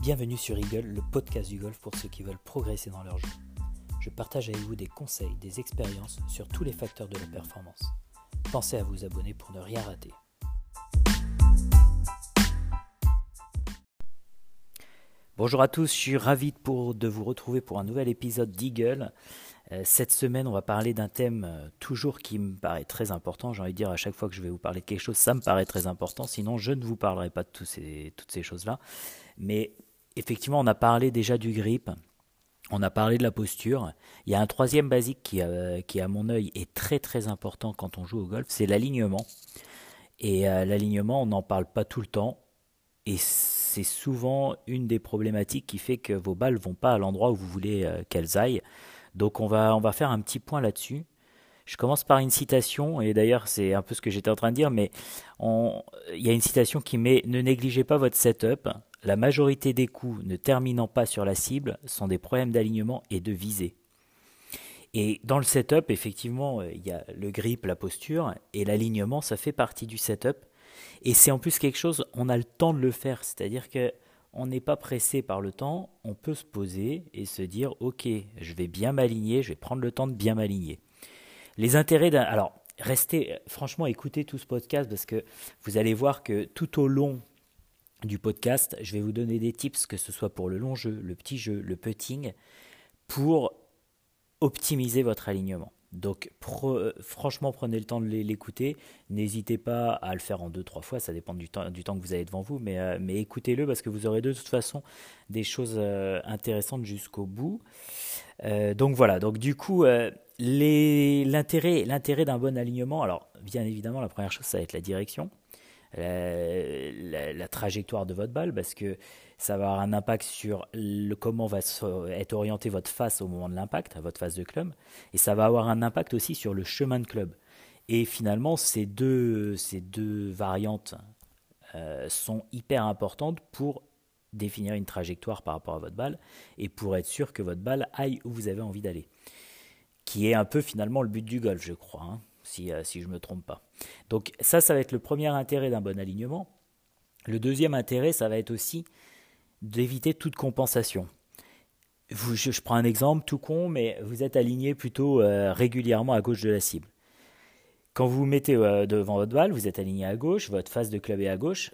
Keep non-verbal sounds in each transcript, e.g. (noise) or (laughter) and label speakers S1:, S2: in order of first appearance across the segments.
S1: Bienvenue sur Eagle, le podcast du golf pour ceux qui veulent progresser dans leur jeu. Je partage avec vous des conseils, des expériences sur tous les facteurs de la performance. Pensez à vous abonner pour ne rien rater. Bonjour à tous, je suis ravi de vous retrouver pour un nouvel épisode d'Eagle. Euh, cette semaine, on va parler d'un thème euh, toujours qui me paraît très important. J'ai envie de dire à chaque fois que je vais vous parler de quelque chose, ça me paraît très important. Sinon, je ne vous parlerai pas de toutes ces choses-là. Mais effectivement, on a parlé déjà du grip, on a parlé de la posture. Il y a un troisième basique qui, euh, qui à mon œil, est très très important quand on joue au golf, c'est l'alignement. Et euh, l'alignement, on n'en parle pas tout le temps. Et c'est souvent une des problématiques qui fait que vos balles vont pas à l'endroit où vous voulez euh, qu'elles aillent. Donc on va, on va faire un petit point là-dessus. Je commence par une citation, et d'ailleurs c'est un peu ce que j'étais en train de dire, mais il y a une citation qui met Ne négligez pas votre setup, la majorité des coups ne terminant pas sur la cible sont des problèmes d'alignement et de visée. Et dans le setup, effectivement, il y a le grip, la posture, et l'alignement, ça fait partie du setup. Et c'est en plus quelque chose, on a le temps de le faire, c'est-à-dire que on n'est pas pressé par le temps, on peut se poser et se dire, ok, je vais bien m'aligner, je vais prendre le temps de bien m'aligner. Les intérêts d'un... Alors, restez, franchement, écoutez tout ce podcast parce que vous allez voir que tout au long du podcast, je vais vous donner des tips, que ce soit pour le long jeu, le petit jeu, le putting, pour optimiser votre alignement. Donc franchement, prenez le temps de l'écouter. N'hésitez pas à le faire en deux, trois fois, ça dépend du temps, que vous avez devant vous, mais, euh, mais écoutez-le parce que vous aurez de toute façon des choses euh, intéressantes jusqu'au bout. Euh, donc voilà, donc du coup, l'intérêt d'un bon alignement, alors bien évidemment, la première chose, ça va être la direction la, trajectoire de votre balle parce que ça va avoir un impact sur le, comment va être orienté votre face au moment de l'impact, votre face de club, et ça va avoir un impact aussi sur le chemin de club. Et finalement, ces deux, ces deux variantes euh, sont hyper importantes pour définir une trajectoire par rapport à votre balle et pour être sûr que votre balle aille où vous avez envie d'aller. Qui est un peu finalement le but du golf, je crois. Hein si, euh, si je ne me trompe pas. Donc ça, ça va être le premier intérêt d'un bon alignement. Le deuxième intérêt, ça va être aussi d'éviter toute compensation. je, prends un exemple tout con, mais vous êtes aligné plutôt euh, régulièrement à gauche de la cible. Quand vous vous mettez euh, devant votre balle, vous êtes aligné à gauche, votre face de club est à gauche.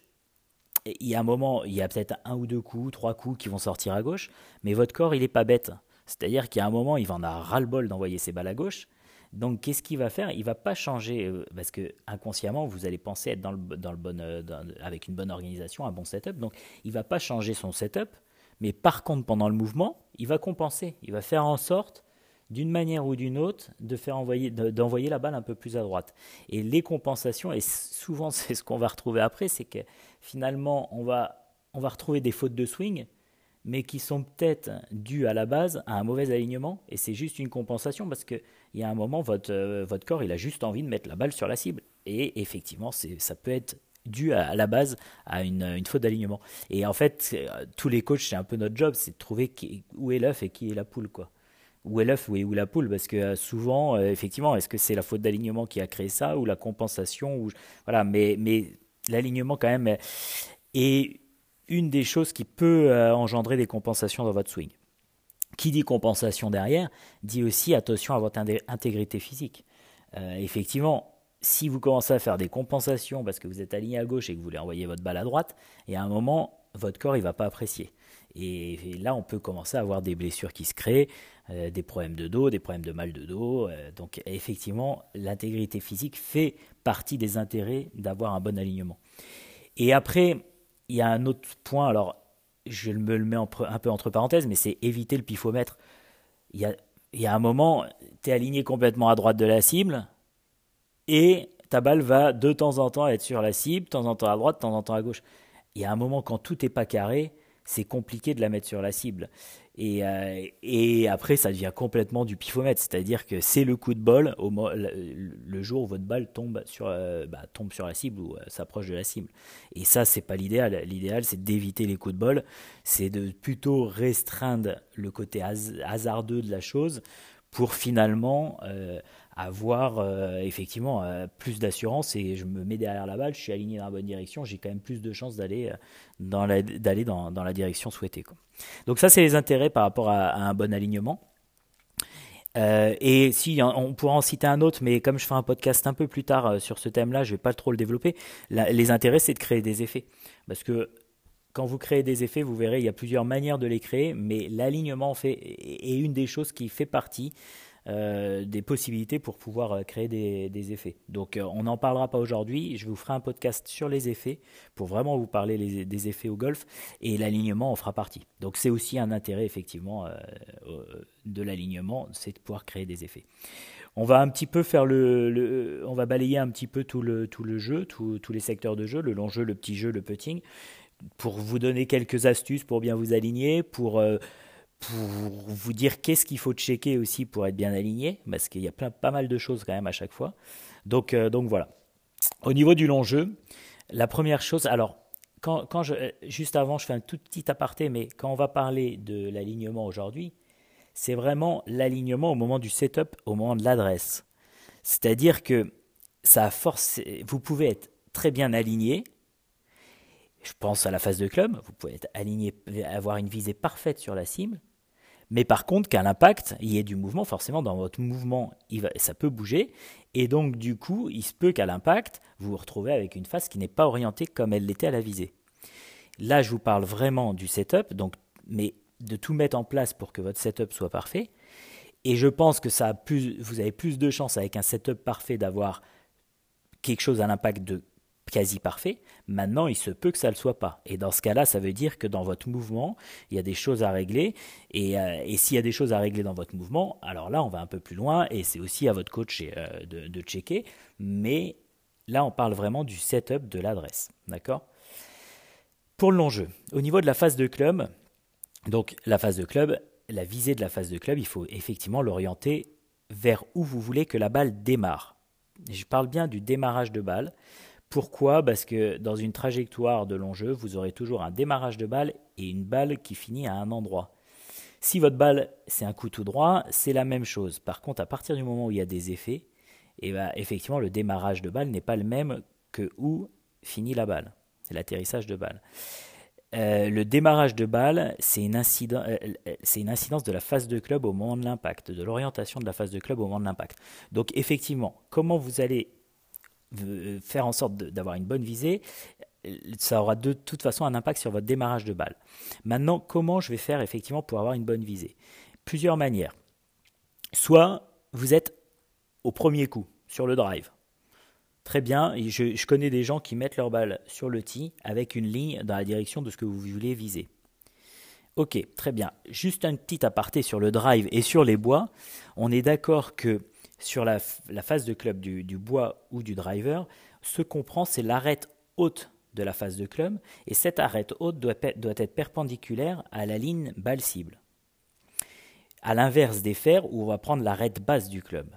S1: il y a un moment, il y a peut-être un ou deux coups, trois coups qui vont sortir à gauche, mais votre corps, il n'est pas bête. C'est-à-dire qu'il y a un moment, il va en avoir ras-le-bol d'envoyer ses balles à gauche, donc, qu'est-ce qu'il va faire? Il va pas changer euh, parce que inconsciemment, vous allez penser être dans le, dans le bon, euh, avec une bonne organisation, un bon setup. Donc, il va pas changer son setup, mais par contre, pendant le mouvement, il va compenser. Il va faire en sorte, d'une manière ou d'une autre, de faire envoyer, d'envoyer la balle un peu plus à droite. Et les compensations, et souvent (laughs) c'est ce qu'on va retrouver après, c'est que finalement, on va, on va retrouver des fautes de swing mais qui sont peut-être dues à la base à un mauvais alignement, et c'est juste une compensation parce qu'il y a un moment, votre, euh, votre corps, il a juste envie de mettre la balle sur la cible. Et effectivement, ça peut être dû à, la base à une, une faute d'alignement. Et en fait, euh, tous les coachs, c'est un peu notre job, c'est de trouver où est l'œuf et qui est la poule. quoi. Où est l'œuf, où est où la poule? Parce que euh, souvent, effectivement, est-ce que c'est la faute d'alignement qui a créé ça, ou la compensation ou, Voilà, mais, mais l'alignement quand même... est une des choses qui peut engendrer des compensations dans votre swing. Qui dit compensation derrière, dit aussi attention à votre intégrité physique. Euh, effectivement, si vous commencez à faire des compensations parce que vous êtes aligné à gauche et que vous voulez envoyer votre balle à droite, et à un moment, votre corps il va pas apprécier. Et, là, on peut commencer à avoir des blessures qui se créent, euh, des problèmes de dos, des problèmes de mal de dos. donc, effectivement, l'intégrité physique fait partie des intérêts d'avoir un bon alignement. Et après, il y a un autre point, alors je me le mets un peu entre parenthèses, mais c'est éviter le pifomètre. Il y a, il y a un moment, tu es aligné complètement à droite de la cible et ta balle va de temps en temps être sur la cible, de temps en temps à droite, de temps en temps à gauche. Il y a un moment quand tout n'est pas carré, c'est compliqué de la mettre sur la cible. Et, euh, et, après, ça devient complètement du pifomètre, c'est-à-dire que c'est le coup de bol au, le jour où votre balle tombe sur, euh, bah, tombe sur la cible ou euh, s'approche de la cible. Et ça, c'est pas l'idéal. L'idéal, c'est d'éviter les coups de bol, c'est de plutôt restreindre le côté hasardeux de la chose pour finalement avoir euh, effectivement euh, plus d'assurance et je me mets derrière la balle, je suis aligné dans la bonne direction, j'ai quand même plus de chances d'aller euh, dans, dans, dans, la direction souhaitée. Donc ça, c'est les intérêts par rapport à, un bon alignement. et si on pourra en citer un autre, mais comme je fais un podcast un peu plus tard sur ce thème-là, je vais pas trop le développer. les intérêts, c'est de créer des effets, parce que quand vous créez des effets, vous verrez, il y a plusieurs manières de les créer, mais l'alignement fait, est une des choses qui fait partie euh, des possibilités pour pouvoir euh, créer des, effets. Donc euh, on n'en parlera pas aujourd'hui, je vous ferai un podcast sur les effets pour vraiment vous parler des effets au golf et l'alignement en fera partie. Donc c'est aussi un intérêt effectivement de l'alignement, c'est de pouvoir créer des effets. On va un petit peu faire le, on va balayer un petit peu tout le, tout le jeu, tous les secteurs de jeu, le long jeu, le petit jeu, le putting, pour vous donner quelques astuces pour bien vous aligner, pour pour vous dire qu'est-ce qu'il faut checker aussi pour être bien aligné, parce qu'il y a plein, pas mal de choses quand même à chaque fois. Donc, euh, donc voilà. Au niveau du long jeu, la première chose, alors quand, quand je, juste avant, je fais un tout petit aparté, mais quand on va parler de l'alignement aujourd'hui, c'est vraiment l'alignement au moment du setup, au moment de l'adresse. C'est-à-dire que ça force, vous pouvez être très bien aligné, je pense à la phase de club, vous pouvez être aligné, avoir une visée parfaite sur la cible, mais par contre qu'à l'impact, il y ait du mouvement, forcément dans votre mouvement, ça peut bouger, et donc du coup, il se peut qu'à l'impact, vous vous retrouvez avec une face qui n'est pas orientée comme elle l'était à la visée. Là, je vous parle vraiment du setup, donc, mais de tout mettre en place pour que votre setup soit parfait. Et je pense que ça vous avez plus de chances avec un setup parfait d'avoir quelque chose à l'impact de quasi parfait. Maintenant, il se peut que ça ne le soit pas. Et dans ce cas-là, ça veut dire que dans votre mouvement, il y a des choses à régler. Et, euh, s'il y a des choses à régler dans votre mouvement, alors là, on va un peu plus loin. Et c'est aussi à votre coach euh, de, de, checker. Mais là, on parle vraiment du setup de l'adresse. D'accord? Pour le long jeu, au niveau de la phase de club, donc la phase de club, la visée de la phase de club, il faut effectivement l'orienter vers où vous voulez que la balle démarre. Je parle bien du démarrage de balle. Pourquoi? Parce que dans une trajectoire de long jeu, vous aurez toujours un démarrage de balle et une balle qui finit à un endroit. Si votre balle, c'est un coup tout droit, c'est la même chose. Par contre, à partir du moment où il y a des effets, et eh ben, effectivement, le démarrage de balle n'est pas le même que où finit la balle, l'atterrissage de balle. Euh, le démarrage de balle, c'est une, euh, une, incidence de la phase de club au moment de l'impact, de l'orientation de la phase de club au moment de l'impact. Donc effectivement, comment vous allez faire en sorte d'avoir une bonne visée, ça aura de toute façon un impact sur votre démarrage de balle. Maintenant, comment je vais faire effectivement pour avoir une bonne visée? Plusieurs manières. Soit vous êtes au premier coup sur le drive. Très bien, je, je connais des gens qui mettent leur balle sur le tee avec une ligne dans la direction de ce que vous voulez viser. Ok, très bien. Juste un petit aparté sur le drive et sur les bois. On est d'accord que sur la, phase de club du, bois ou du driver, ce qu'on prend, c'est l'arête haute de la phase de club, et cette arête haute doit, doit être perpendiculaire à la ligne balle cible. À l'inverse des fers, où on va prendre l'arête basse du club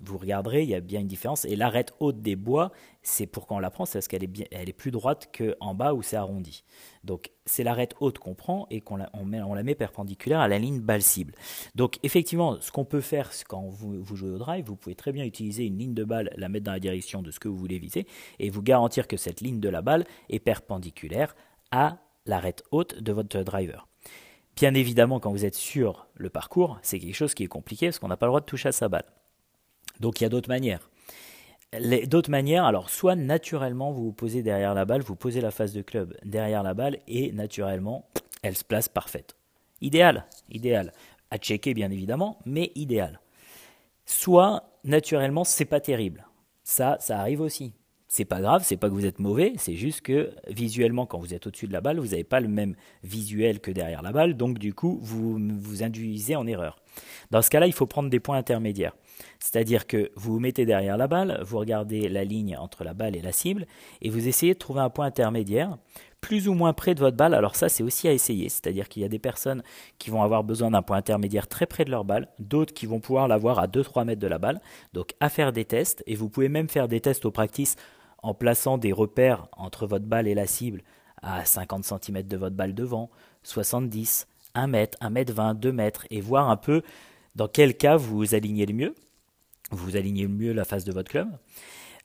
S1: vous regarderez, il y a bien une différence. Et l'arête haute des bois, c'est pour quand on la prend, c'est parce qu'elle est, bien, plus droite qu'en bas où c'est arrondi. Donc c'est l'arête haute qu'on prend et qu'on la, met, perpendiculaire à la ligne balle cible. Donc effectivement, ce qu'on peut faire quand vous, vous, jouez au drive, vous pouvez très bien utiliser une ligne de balle, la mettre dans la direction de ce que vous voulez viser et vous garantir que cette ligne de la balle est perpendiculaire à l'arête haute de votre driver. Bien évidemment, quand vous êtes sur le parcours, c'est quelque chose qui est compliqué parce qu'on n'a pas le droit de toucher à sa balle. Donc il y a d'autres manières. D'autres manières, alors soit naturellement vous vous posez derrière la balle, vous posez la face de club derrière la balle et naturellement elle se place parfaite. Idéal, idéal. À checker bien évidemment, mais idéal. Soit naturellement c'est pas terrible. Ça, ça arrive aussi. C'est pas grave, c'est pas que vous êtes mauvais, c'est juste que visuellement, quand vous êtes au-dessus de la balle, vous n'avez pas le même visuel que derrière la balle, donc du coup, vous vous induisez en erreur. Dans ce cas-là, il faut prendre des points intermédiaires. C'est-à-dire que vous vous mettez derrière la balle, vous regardez la ligne entre la balle et la cible, et vous essayez de trouver un point intermédiaire, plus ou moins près de votre balle. Alors ça, c'est aussi à essayer. C'est-à-dire qu'il y a des personnes qui vont avoir besoin d'un point intermédiaire très près de leur balle, d'autres qui vont pouvoir l'avoir à 2-3 mètres de la balle. Donc à faire des tests, et vous pouvez même faire des tests au practice en plaçant des repères entre votre balle et la cible à 50 cm de votre balle devant, 70, 1 mètre, 1 mètre 20, 2 mètres, et voir un peu dans quel cas vous vous alignez le mieux. vous alignez mieux la face de votre club.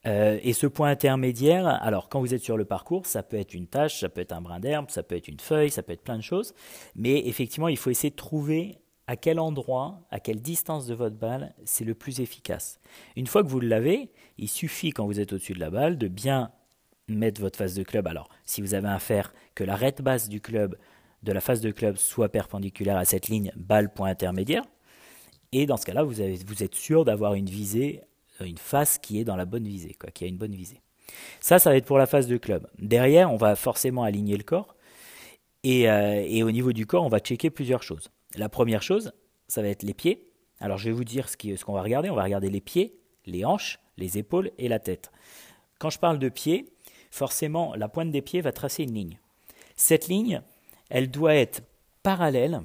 S1: Euh, et ce point intermédiaire, alors quand vous êtes sur le parcours, ça peut être une tâche, ça peut être un brin d'herbe, ça peut être une feuille, ça peut être plein de choses. Mais effectivement, il faut essayer de trouver à quel endroit, à quelle distance de votre balle c'est le plus efficace. Une fois que vous l'avez, il suffit quand vous êtes au-dessus de la balle de bien mettre votre face de club. Alors, si vous avez à faire que l'arête basse du club, de la face de club, soit perpendiculaire à cette ligne balle point intermédiaire, et dans ce cas-là, vous, êtes sûr d'avoir une visée, euh, une face qui est dans la bonne visée, quoi, qui a une bonne visée. Ça, ça va être pour la face de club. Derrière, on va forcément aligner le corps. Et, euh, et au niveau du corps, on va checker plusieurs choses. La première chose, ça va être les pieds. Alors je vais vous dire ce qu'on va regarder. On va regarder les pieds, les hanches, les épaules et la tête. Quand je parle de pieds, forcément la pointe des pieds va tracer une ligne. Cette ligne, elle doit être parallèle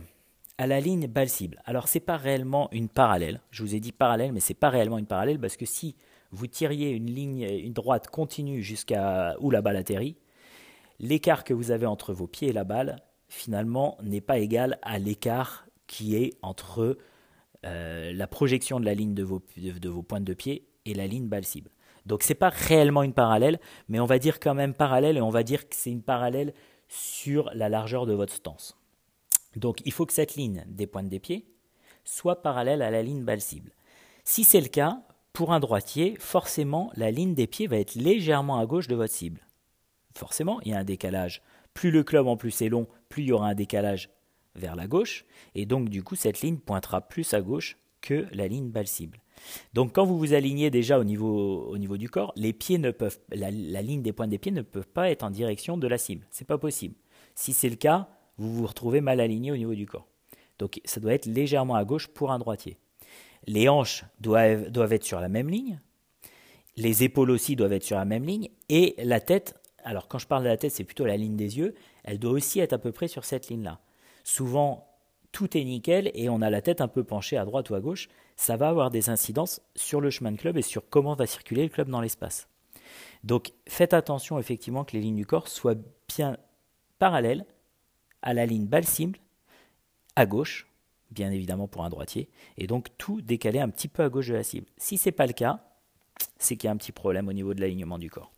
S1: à la ligne balle cible. Alors c'est pas réellement une parallèle. Je vous ai dit parallèle, mais c'est pas réellement une parallèle parce que si vous tiriez une ligne, une droite continue jusqu'à où la balle atterrit, l'écart que vous avez entre vos pieds et la balle finalement n'est pas égal à l'écart qui est entre euh, la projection de la ligne de vos, pointes de pied et la ligne balle cible. Donc c'est pas réellement une parallèle, mais on va dire quand même parallèle et on va dire que c'est une parallèle sur la largeur de votre stance. Donc il faut que cette ligne des pointes des pieds soit parallèle à la ligne balle cible. Si c'est le cas, pour un droitier, forcément la ligne des pieds va être légèrement à gauche de votre cible. Forcément, il y a un décalage plus le club en plus est long, plus il y aura un décalage vers la gauche, et donc du coup cette ligne pointera plus à gauche que la ligne balle cible. Donc quand vous vous alignez déjà au niveau, au niveau du corps, les pieds ne peuvent, la, ligne des pointes des pieds ne peut pas être en direction de la cible. C'est pas possible. Si c'est le cas, vous vous retrouvez mal aligné au niveau du corps. Donc ça doit être légèrement à gauche pour un droitier. Les hanches doivent être sur la même ligne. Les épaules aussi doivent être sur la même ligne. Et la tête alors quand je parle de la tête, c'est plutôt la ligne des yeux, elle doit aussi être à peu près sur cette ligne-là. Souvent, tout est nickel et on a la tête un peu penchée à droite ou à gauche, ça va avoir des incidences sur le chemin de club et sur comment va circuler le club dans l'espace. Donc faites attention effectivement que les lignes du corps soient bien parallèles à la ligne balle cible, à gauche, bien évidemment pour un droitier, et donc tout décalé un petit peu à gauche de la cible. Si ce n'est pas le cas, c'est qu'il y a un petit problème au niveau de l'alignement du corps.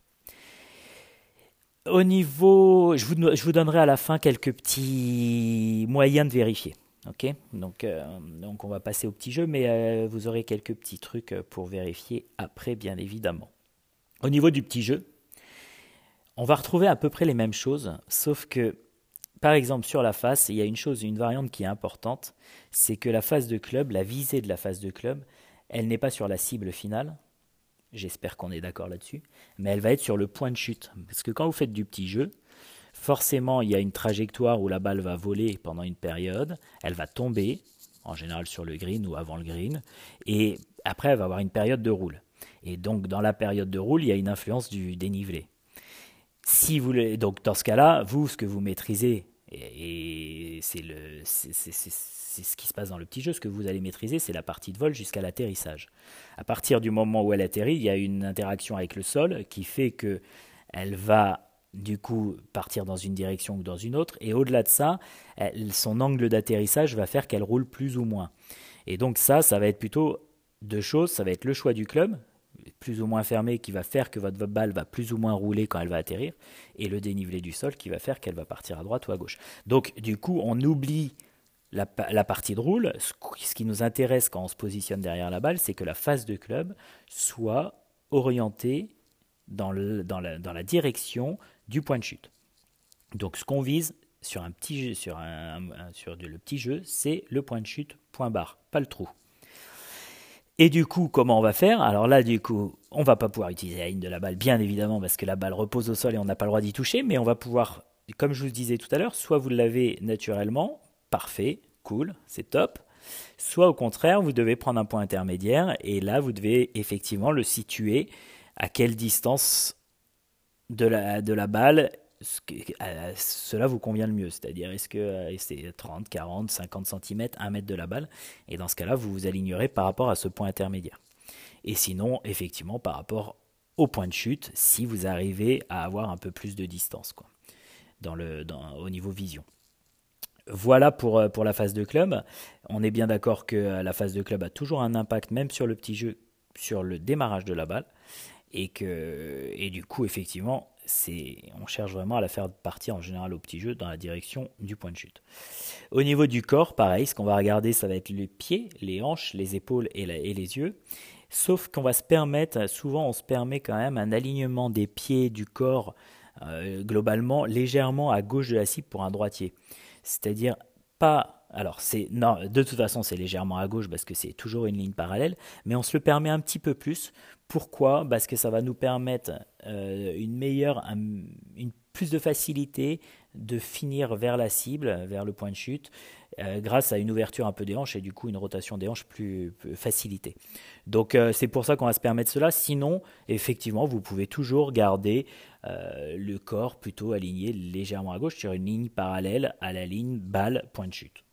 S1: Au niveau, je vous, donnerai à la fin quelques petits moyens de vérifier. Ok, donc, euh, donc on va passer au petit jeu, mais euh, vous aurez quelques petits trucs pour vérifier après, bien évidemment. Au niveau du petit jeu, on va retrouver à peu près les mêmes choses, sauf que, par exemple, sur la face, il y a une chose, une variante qui est importante, c'est que la phase de club, la visée de la phase de club, elle n'est pas sur la cible finale, J'espère qu'on est d'accord là-dessus. Mais elle va être sur le point de chute. Parce que quand vous faites du petit jeu, forcément, il y a une trajectoire où la balle va voler pendant une période. Elle va tomber, en général sur le green ou avant le green. Et après, elle va avoir une période de roule. Et donc, dans la période de roule, il y a une influence du dénivelé. Si vous, donc, dans ce cas-là, vous, ce que vous maîtrisez, et, c'est le, c'est ce qui se passe dans le petit jeu. Ce que vous allez maîtriser, c'est la partie de vol jusqu'à l'atterrissage. À partir du moment où elle atterrit, il y a une interaction avec le sol qui fait que elle va du coup partir dans une direction ou dans une autre. Et au-delà de ça, son angle d'atterrissage va faire qu'elle roule plus ou moins. Et donc ça, ça va être plutôt deux choses. Ça va être le choix du club, plus ou moins fermé, qui va faire que votre balle va plus ou moins rouler quand elle va atterrir, et le dénivelé du sol qui va faire qu'elle va partir à droite ou à gauche. Donc du coup, on oublie la, partie de roule, ce qui nous intéresse quand on se positionne derrière la balle, c'est que la face de club soit orientée dans, la, direction du point de chute. Donc ce qu'on vise sur le petit jeu, c'est le point de chute, point barre, pas le trou. Et du coup, comment on va faire? Alors là, du coup, on va pas pouvoir utiliser la ligne de la balle, bien évidemment, parce que la balle repose au sol et on n'a pas le droit d'y toucher, mais on va pouvoir, comme je vous disais tout à l'heure, soit vous l'avez naturellement, parfait, cool, c'est top. Soit au contraire, vous devez prendre un point intermédiaire et là, vous devez effectivement le situer à quelle distance de la, balle cela vous convient le mieux. C'est-à-dire, est-ce que euh, c'est 30, 40, 50 cm, 1 mètre de la balle? Et dans ce cas-là, vous vous alignerez par rapport à ce point intermédiaire. Et sinon, effectivement, par rapport au point de chute, si vous arrivez à avoir un peu plus de distance quoi, au niveau vision. Voilà pour, euh, pour la phase de club. On est bien d'accord que euh, la phase de club a toujours un impact, même sur le petit jeu, sur le démarrage de la balle et du coup effectivement on cherche vraiment à la faire partir en général au petit jeu dans la direction du point de chute. Au niveau du corps, pareil, ce qu'on va regarder, ça va être les pieds, les hanches, les épaules et, et les yeux. Sauf qu'on va se permettre, souvent on se permet quand même un alignement des pieds, du corps, euh, globalement légèrement à gauche de la cible pour un droitier. C'est-à-dire pas alors c'est non, de toute façon c'est légèrement à gauche parce que c'est toujours une ligne parallèle, mais on se le permet un petit peu plus. Pourquoi? Parce que ça va nous permettre euh, une meilleure, une plus de facilité de finir vers la cible, vers le point de chute, euh, grâce à une ouverture un peu des hanches et du coup une rotation des hanches plus, facilitée. Donc euh, c'est pour ça qu'on va se permettre cela. Sinon, effectivement, vous pouvez toujours garder le corps plutôt aligné légèrement à gauche sur une ligne parallèle à la ligne balle point de chute.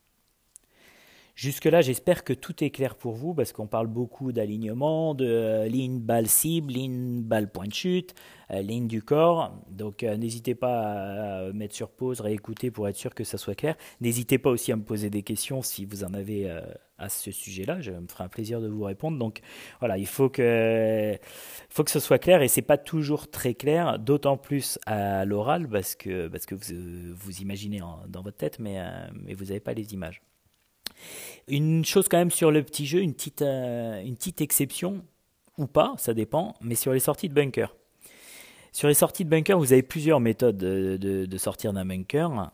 S1: Jusque-là, j'espère que tout est clair pour vous parce qu'on parle beaucoup d'alignement, de euh, ligne balle cible, ligne balle point de chute, euh, ligne du corps. Donc euh, n'hésitez pas à mettre sur pause, réécouter pour être sûr que ça soit clair. N'hésitez pas aussi à me poser des questions si vous en avez à ce sujet-là. Je me ferai un plaisir de vous répondre. Donc voilà, il faut que, faut que ce soit clair et c'est pas toujours très clair, d'autant plus à l'oral parce que, parce que vous, vous imaginez dans votre tête, mais, mais vous n'avez pas les images. Une chose quand même sur le petit jeu, une petite, euh, une petite exception, ou pas, ça dépend, mais sur les sorties de bunker. Sur les sorties de bunker, vous avez plusieurs méthodes de, de sortir d'un bunker.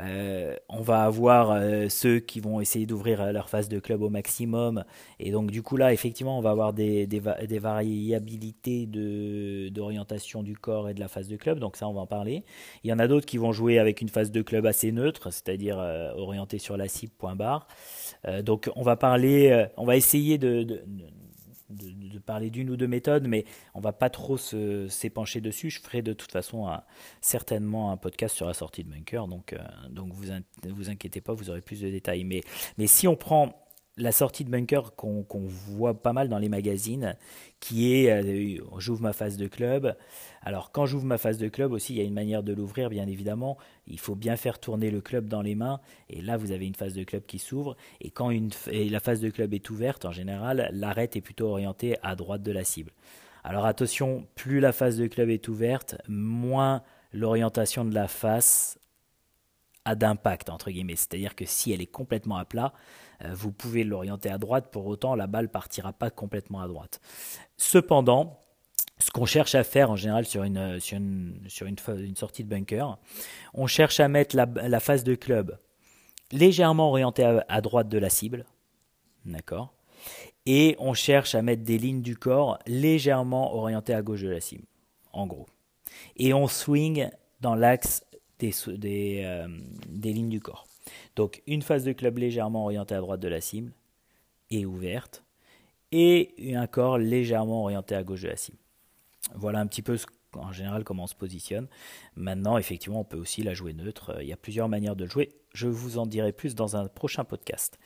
S1: Euh, on va avoir euh, ceux qui vont essayer d'ouvrir leur phase de club au maximum. Et donc, du coup, là, effectivement, on va avoir des, des, variabilités d'orientation du corps et de la phase de club. Donc, ça, on va en parler. Il y en a d'autres qui vont jouer avec une phase de club assez neutre, c'est-à-dire euh, orientée sur la cible, point barre. donc, on va parler, on va essayer de, parler d'une ou deux méthodes, mais on va pas trop s'épancher dessus. Je ferai de toute façon certainement un podcast sur la sortie de bunker, donc, euh, donc vous vous inquiétez pas, vous aurez plus de détails. Mais, mais si on prend la sortie de bunker qu'on voit pas mal dans les magazines, qui est euh, j'ouvre ma phase de club. Alors quand j'ouvre ma phase de club aussi, il y a une manière de l'ouvrir, bien évidemment. Il faut bien faire tourner le club dans les mains, et là vous avez une phase de club qui s'ouvre. Et quand la phase de club est ouverte, en général, l'arête est plutôt orientée à droite de la cible. Alors attention, plus la phase de club est ouverte, moins l'orientation de la face a d'impact entre guillemets. C'est-à-dire que si elle est complètement à plat, vous pouvez l'orienter à droite, pour autant la balle partira pas complètement à droite. Cependant, ce qu'on cherche à faire en général sur une, une, sortie de bunker, on cherche à mettre la, phase de club légèrement orientée à, droite de la cible, d'accord Et on cherche à mettre des lignes du corps légèrement orientées à gauche de la cible, en gros. Et on swing dans l'axe des, euh, des lignes du corps. Donc une phase de club légèrement orientée à droite de la cible et ouverte, et un corps légèrement orienté à gauche de la cible. Voilà un petit peu en général comment on se positionne. Maintenant, effectivement, on peut aussi la jouer neutre. Il y a plusieurs manières de jouer. Je vous en dirai plus dans un prochain podcast.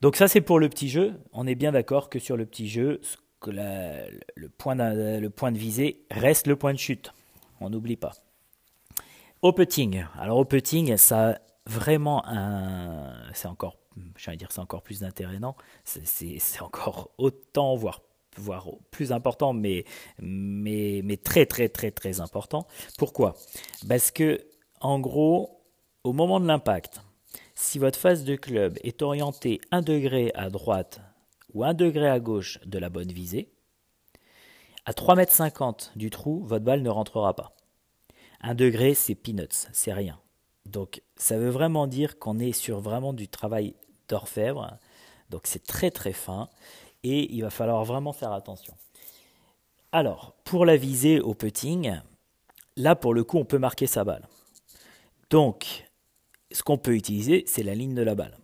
S1: Donc ça, c'est pour le petit jeu. On est bien d'accord que sur le petit jeu, le, point le point de visée reste le point de chute. On n'oublie pas. Au putting. Alors au putting, ça vraiment un. C'est encore, dire, c'est encore plus non C'est encore autant, voire, voire plus important, mais, mais, mais très, très, très, très important. Pourquoi? Parce que, en gros, au moment de l'impact, si votre phase de club est orientée 1 degré à droite ou 1 degré à gauche de la bonne visée, à 3,50 m du trou, votre balle ne rentrera pas. 1 degré, c'est peanuts, c'est rien. Donc ça veut vraiment dire qu'on est sur vraiment du travail d'orfèvre. Donc c'est très très fin et il va falloir vraiment faire attention. Alors, pour la visée au putting, là pour le coup on peut marquer sa balle. Donc, ce qu'on peut utiliser, c'est la ligne de la balle.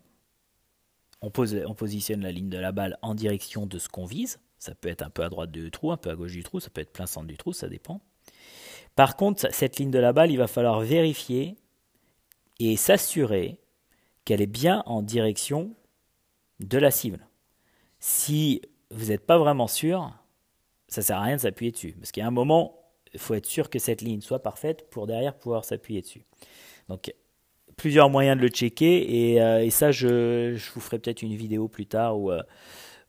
S1: On, on, positionne la ligne de la balle en direction de ce qu'on vise. Ça peut être un peu à droite du trou, un peu à gauche du trou, ça peut être plein centre du trou, ça dépend. Par contre, cette ligne de la balle, il va falloir vérifier et s'assurer qu'elle est bien en direction de la cible. Si vous n'êtes pas vraiment sûr, ça ne sert à rien de s'appuyer dessus. Parce qu'il y a un moment, il faut être sûr que cette ligne soit parfaite pour derrière pouvoir s'appuyer dessus. Donc, plusieurs moyens de le checker. Et, euh, ça, je, vous ferai peut-être une vidéo plus tard où, euh,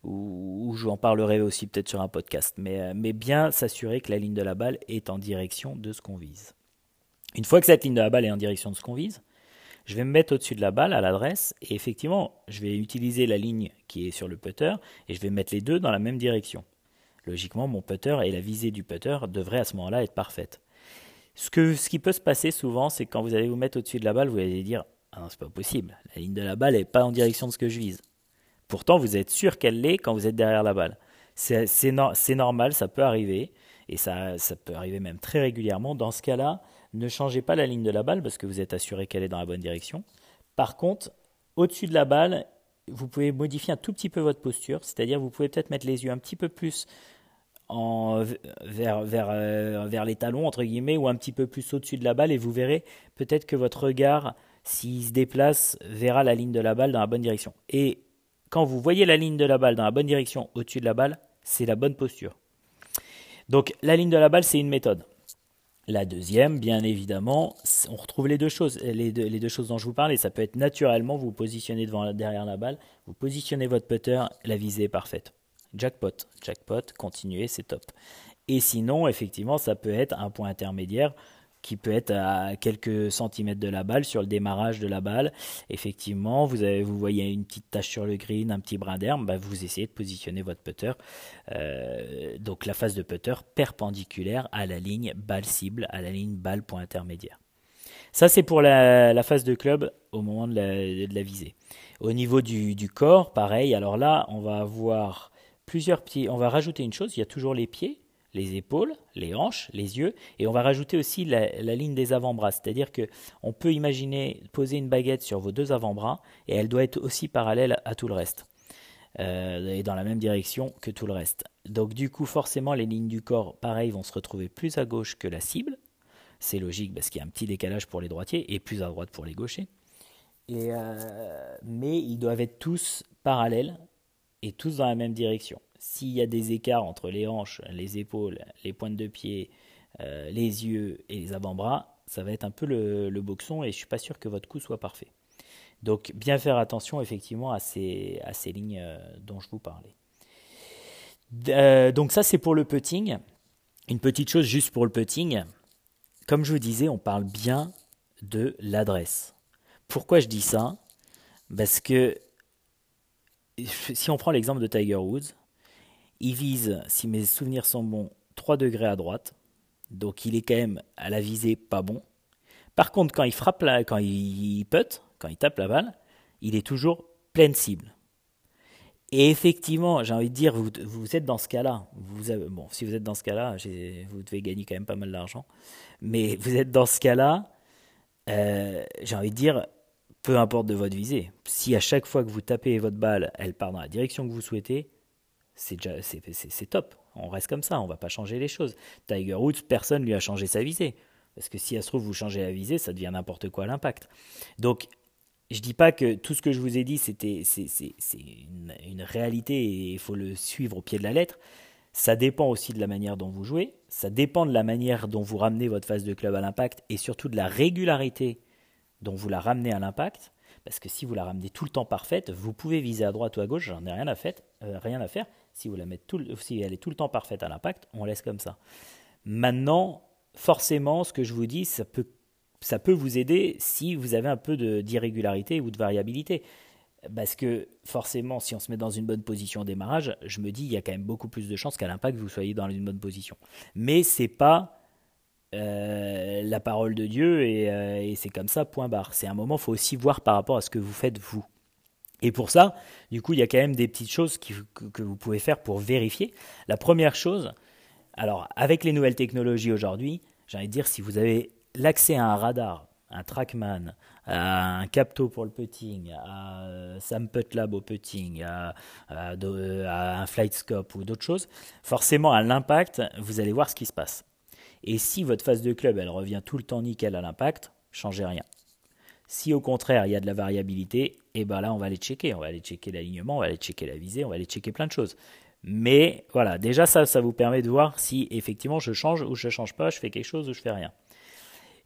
S1: ou, ou j'en parlerai aussi peut-être sur un podcast. Mais, mais bien s'assurer que la ligne de la balle est en direction de ce qu'on vise. Une fois que cette ligne de la balle est en direction de ce qu'on vise, je vais me mettre au-dessus de la balle à l'adresse et effectivement, je vais utiliser la ligne qui est sur le putter et je vais mettre les deux dans la même direction. Logiquement, mon putter et la visée du putter devraient à ce moment-là être parfaites. Ce, qui peut se passer souvent, c'est que quand vous allez vous mettre au-dessus de la balle, vous allez dire Ah non, c'est pas possible, la ligne de la balle n'est pas en direction de ce que je vise. Pourtant, vous êtes sûr qu'elle l'est quand vous êtes derrière la balle. C'est normal, ça peut arriver, et ça, ça peut arriver même très régulièrement. Dans ce cas-là, ne changez pas la ligne de la balle parce que vous êtes assuré qu'elle est dans la bonne direction. Par contre, au-dessus de la balle, vous pouvez modifier un tout petit peu votre posture, c'est-à-dire vous pouvez peut-être mettre les yeux un petit peu plus en, vers, vers, euh, vers les talons, entre guillemets, ou un petit peu plus au-dessus de la balle, et vous verrez peut-être que votre regard, s'il se déplace, verra la ligne de la balle dans la bonne direction. Et quand vous voyez la ligne de la balle dans la bonne direction au-dessus de la balle, c'est la bonne posture. Donc la ligne de la balle, c'est une méthode. La deuxième, bien évidemment, on retrouve les deux choses, dont je vous parle, et ça peut être naturellement, vous positionnez devant, derrière la balle, vous positionnez votre putter, la visée est parfaite. Jackpot, jackpot, continuez, c'est top. Et sinon, effectivement, ça peut être un point intermédiaire qui peut être à quelques centimètres de la balle, sur le démarrage de la balle. Effectivement, vous, avez, vous voyez une petite tache sur le green, un petit brin d'herbe, bah, vous essayez de positionner votre putter. Euh, donc la phase de putter perpendiculaire à la ligne balle cible, à la ligne balle point intermédiaire. Ça, c'est pour la, phase de club au moment de la, visée. Au niveau du, du, corps, pareil. Alors là, on va avoir plusieurs petits. On va rajouter une chose il y a toujours les pieds les épaules, les hanches, les yeux, et on va rajouter aussi la, ligne des avant-bras. C'est-à-dire que on peut imaginer poser une baguette sur vos deux avant-bras, et elle doit être aussi parallèle à tout le reste, euh, et dans la même direction que tout le reste. Donc du coup, forcément, les lignes du corps, pareil, vont se retrouver plus à gauche que la cible. C'est logique parce qu'il y a un petit décalage pour les droitiers et plus à droite pour les gauchers. Euh, mais ils doivent être tous parallèles et tous dans la même direction. S'il y a des écarts entre les hanches, les épaules, les pointes de pied, euh, les yeux et les avant-bras, ça va être un peu le, boxon et je suis pas sûr que votre coup soit parfait. Donc bien faire attention effectivement à ces, à ces lignes euh, dont je vous parlais. Euh, donc ça c'est pour le putting. Une petite chose juste pour le putting. Comme je vous disais, on parle bien de l'adresse. Pourquoi je dis ça? Parce que si on prend l'exemple de Tiger Woods, il vise, si mes souvenirs sont bons, 3 degrés à droite. Donc il est quand même à la visée pas bon. Par contre, quand il frappe là, quand il putt, quand il tape la balle, il est toujours pleine cible. Et effectivement, j'ai envie de dire, vous, vous êtes dans ce cas-là. Bon, si vous êtes dans ce cas-là, vous devez gagner quand même pas mal d'argent. Mais vous êtes dans ce cas-là, euh, j'ai envie de dire, peu importe de votre visée. Si à chaque fois que vous tapez votre balle, elle part dans la direction que vous souhaitez, c'est top. On reste comme ça, on va pas changer les choses. Tiger Woods, personne lui a changé sa visée. Parce que si elle se trouve, vous changez la visée, ça devient n'importe quoi l'impact. Donc, je dis pas que tout ce que je vous ai dit, c'était c'est une, une, réalité et il faut le suivre au pied de la lettre. Ça dépend aussi de la manière dont vous jouez, ça dépend de la manière dont vous ramenez votre phase de club à l'impact et surtout de la régularité dont vous la ramenez à l'impact. Parce que si vous la ramenez tout le temps parfaite, vous pouvez viser à droite ou à gauche, j'en ai rien à, fait, euh, rien à faire. Si, vous la mettez tout, si elle est tout le temps parfaite à l'impact, on laisse comme ça. Maintenant, forcément, ce que je vous dis, ça peut, ça peut vous aider si vous avez un peu d'irrégularité ou de variabilité. Parce que forcément, si on se met dans une bonne position au démarrage, je me dis, il y a quand même beaucoup plus de chances qu'à l'impact, vous soyez dans une bonne position. Mais c'est pas euh, la parole de Dieu euh, et, c'est comme ça, point barre. C'est un moment, il faut aussi voir par rapport à ce que vous faites vous. Et pour ça, du coup, il y a quand même des petites choses que, vous pouvez faire pour vérifier. La première chose, alors avec les nouvelles technologies aujourd'hui, j'ai envie de dire, si vous avez l'accès à un radar, un trackman, un capto pour le putting, à euh, Sam Putlab au putting, à un flight scope ou d'autres choses, forcément à l'impact, vous allez voir ce qui se passe. Et si votre phase de club, elle revient tout le temps nickel à l'impact, changez rien. Si au contraire, il y a de la variabilité, et eh ben là, on va aller checker. On va aller checker l'alignement, on va aller checker la visée, on va aller checker plein de choses. Mais voilà, déjà ça, ça vous permet de voir si effectivement je change ou je ne change pas, je fais quelque chose ou je fais rien.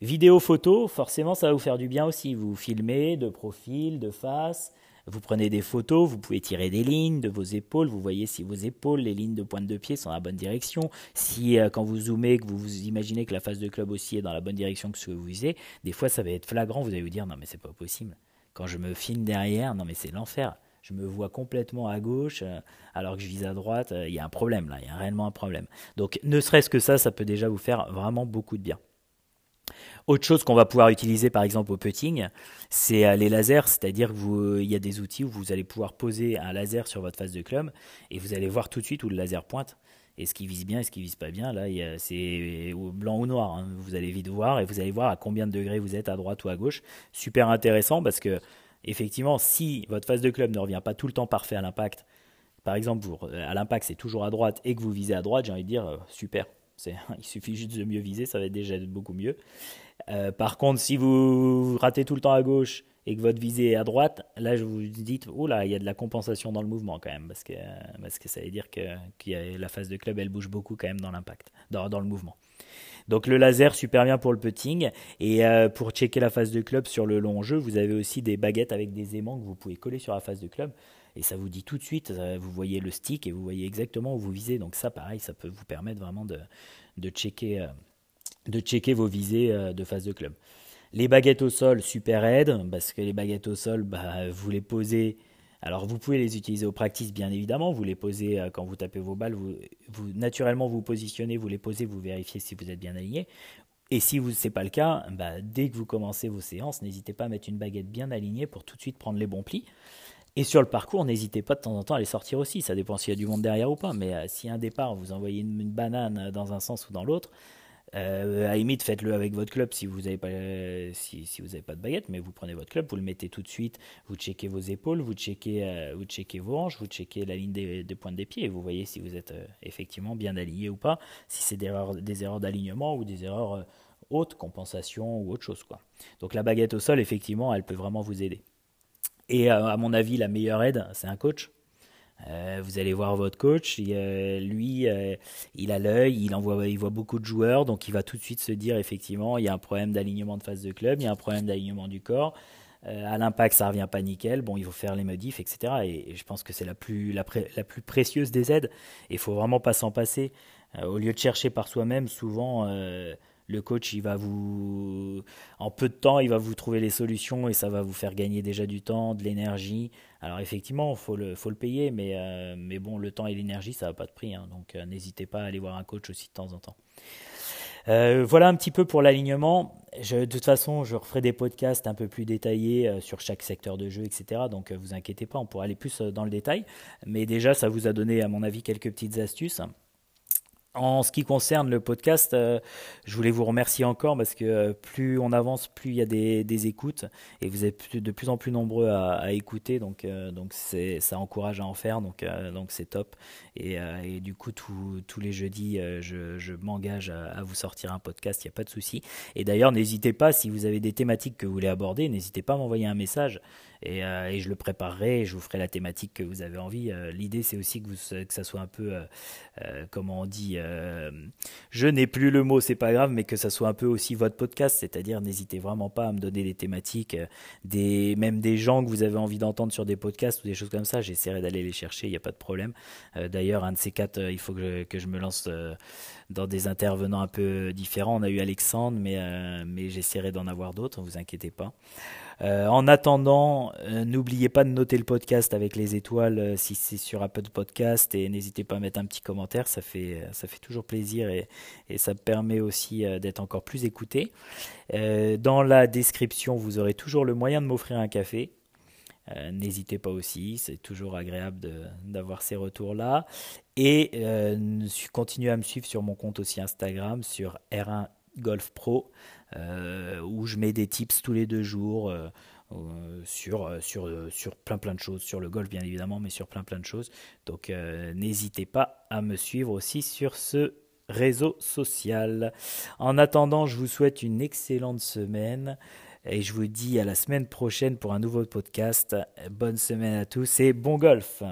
S1: Vidéo, photo, forcément, ça va vous faire du bien aussi. Vous filmez de profil, de face, Vous prenez des photos, vous pouvez tirer des lignes de vos épaules, vous voyez si vos épaules, les lignes de pointe de pied sont dans la bonne direction. Si euh, quand vous zoomez, que vous vous imaginez que la face de club aussi est dans la bonne direction que ce que vous visez, des fois ça va être flagrant, vous allez vous dire non mais c'est pas possible. Quand je me filme derrière, non mais c'est l'enfer. Je me vois complètement à gauche euh, alors que je vise à droite. Euh, il y a un problème là, il y a réellement un problème. Donc ne serait-ce que ça, ça peut déjà vous faire vraiment beaucoup de bien. Autre chose qu'on va pouvoir utiliser par exemple au putting, c'est euh, les lasers, c'est-à-dire qu'il y a des outils où vous allez pouvoir poser un laser sur votre face de club et vous allez voir tout de suite où le laser pointe et ce qui vise bien et ce qui vise pas bien. Là, c'est blanc ou noir. Hein. Vous allez vite voir et vous allez voir à combien de degrés vous êtes à droite ou à gauche. Super intéressant parce que effectivement, si votre face de club ne revient pas tout le temps parfait à l'impact, par exemple, à l'impact c'est toujours à droite et que vous visez à droite, j'ai envie de dire euh, super. (laughs) Il suffit juste de mieux viser, ça va déjà être beaucoup mieux. Euh, par contre, si vous ratez tout le temps à gauche et que votre visée est à droite, là je vous dites, oh là, il y a de la compensation dans le mouvement quand même, parce que, parce que ça veut dire que, la phase de club, elle bouge beaucoup quand même dans l'impact, dans, dans, le mouvement. Donc le laser, super bien pour le putting. Et euh, pour checker la phase de club sur le long jeu, vous avez aussi des baguettes avec des aimants que vous pouvez coller sur la phase de club. Et ça vous dit tout de suite, vous voyez le stick et vous voyez exactement où vous visez. Donc ça, pareil, ça peut vous permettre vraiment de, euh, checker vos visées euh, de phase de club. Les baguettes au sol, super aide, parce que les baguettes au sol, bah, vous les posez. Alors vous pouvez les utiliser au practice, bien évidemment. Vous les posez euh, quand vous tapez vos balles. Vous, naturellement, vous positionnez, vous les posez, vous vérifiez si vous êtes bien aligné. Et si ce n'est pas le cas, bah, dès que vous commencez vos séances, n'hésitez pas à mettre une baguette bien alignée pour tout de suite prendre les bons plis. Et sur le parcours, n'hésitez pas de temps en temps à les sortir aussi. Ça dépend s'il y a du monde derrière ou pas. Mais euh, si un départ, vous envoyez une, banane dans un sens ou dans l'autre, euh, à faites-le avec votre club si vous n'avez pas, si, si, vous pas de baguette, mais vous prenez votre club, vous le mettez tout de suite, vous checkez vos épaules, vous checkez, euh, vous checkez vos hanches, vous checkez la ligne des, pointes des pieds, et vous voyez si vous êtes effectivement bien aligné ou pas, si c'est des erreurs, des d'alignement ou des erreurs hautes, compensation ou autre chose. Quoi. Donc la baguette au sol, effectivement, elle peut vraiment vous aider. Et euh, à mon avis, la meilleure aide, c'est un coach. Euh, vous allez voir votre coach, lui, euh, il a l'œil, il, il voit beaucoup de joueurs, donc il va tout de suite se dire effectivement, il y a un problème d'alignement de phase de club, il y a un problème d'alignement du corps. à l'impact, ça revient pas nickel. Bon, il faut faire les modifs, etc. Et, je pense que c'est la plus, la, plus précieuse des aides. Il faut vraiment pas s'en passer. au lieu de chercher par soi-même, souvent le coach, il va vous, en peu de temps, il va vous trouver les solutions et ça va vous faire gagner déjà du temps, de l'énergie. Alors effectivement, faut le, faut le payer, mais, euh, mais bon, le temps et l'énergie, ça n'a pas de prix. Hein. donc euh, n'hésitez pas à aller voir un coach aussi de temps en temps. Euh, voilà un petit peu pour l'alignement. de toute façon, je referai des podcasts un peu plus détaillés sur chaque secteur de jeu, etc. Donc, vous inquiétez pas, on pourra aller plus dans le détail. Mais déjà, ça vous a donné, à mon avis, quelques petites astuces. En ce qui concerne le podcast, euh, je voulais vous remercier encore parce que euh, plus on avance, plus il y a des, écoutes et vous êtes de plus en plus nombreux à, écouter, donc euh, donc ça encourage à en faire, donc donc c'est top. Et, du coup tous les jeudis, je, m'engage à, à, vous sortir un podcast, il n'y a pas de souci. Et d'ailleurs n'hésitez pas si vous avez des thématiques que vous voulez aborder, n'hésitez pas à m'envoyer un message. Euh, et, je le préparerai et je vous ferai la thématique que vous avez envie. Euh, l'idée, c'est aussi que, vous, que ça soit un peu, euh, comment on dit, je n'ai plus le mot, c'est pas grave, mais que ça soit un peu aussi votre podcast, c'est-à-dire n'hésitez vraiment pas à me donner des thématiques, des, même des gens que vous avez envie d'entendre sur des podcasts ou des choses comme ça, j'essaierai d'aller les chercher, il n'y a pas de problème. D'ailleurs, un de ces quatre, il faut que je, que je me lance dans des intervenants un peu différents. On a eu Alexandre, mais, mais j'essaierai d'en avoir d'autres, ne vous inquiétez pas. Euh, en attendant, euh, n'oubliez pas de noter le podcast avec les étoiles euh, si c'est sur Apple Podcast et n'hésitez pas à mettre un petit commentaire, ça fait, ça fait toujours plaisir et, ça permet aussi d'être encore plus écouté. dans la description, vous aurez toujours le moyen de m'offrir un café. N'hésitez pas aussi, c'est toujours agréable d'avoir ces retours-là. Et continuez à me suivre sur mon compte aussi Instagram, sur R1 Golf Pro. Euh, où je mets des tips tous les deux jours. Euh, euh, sur, sur, sur plein plein de choses, sur le golf bien évidemment, mais sur plein plein de choses. Donc n'hésitez pas à me suivre aussi sur ce réseau social. En attendant, je vous souhaite une excellente semaine et je vous dis à la semaine prochaine pour un nouveau podcast. Bonne semaine à tous et bon golf.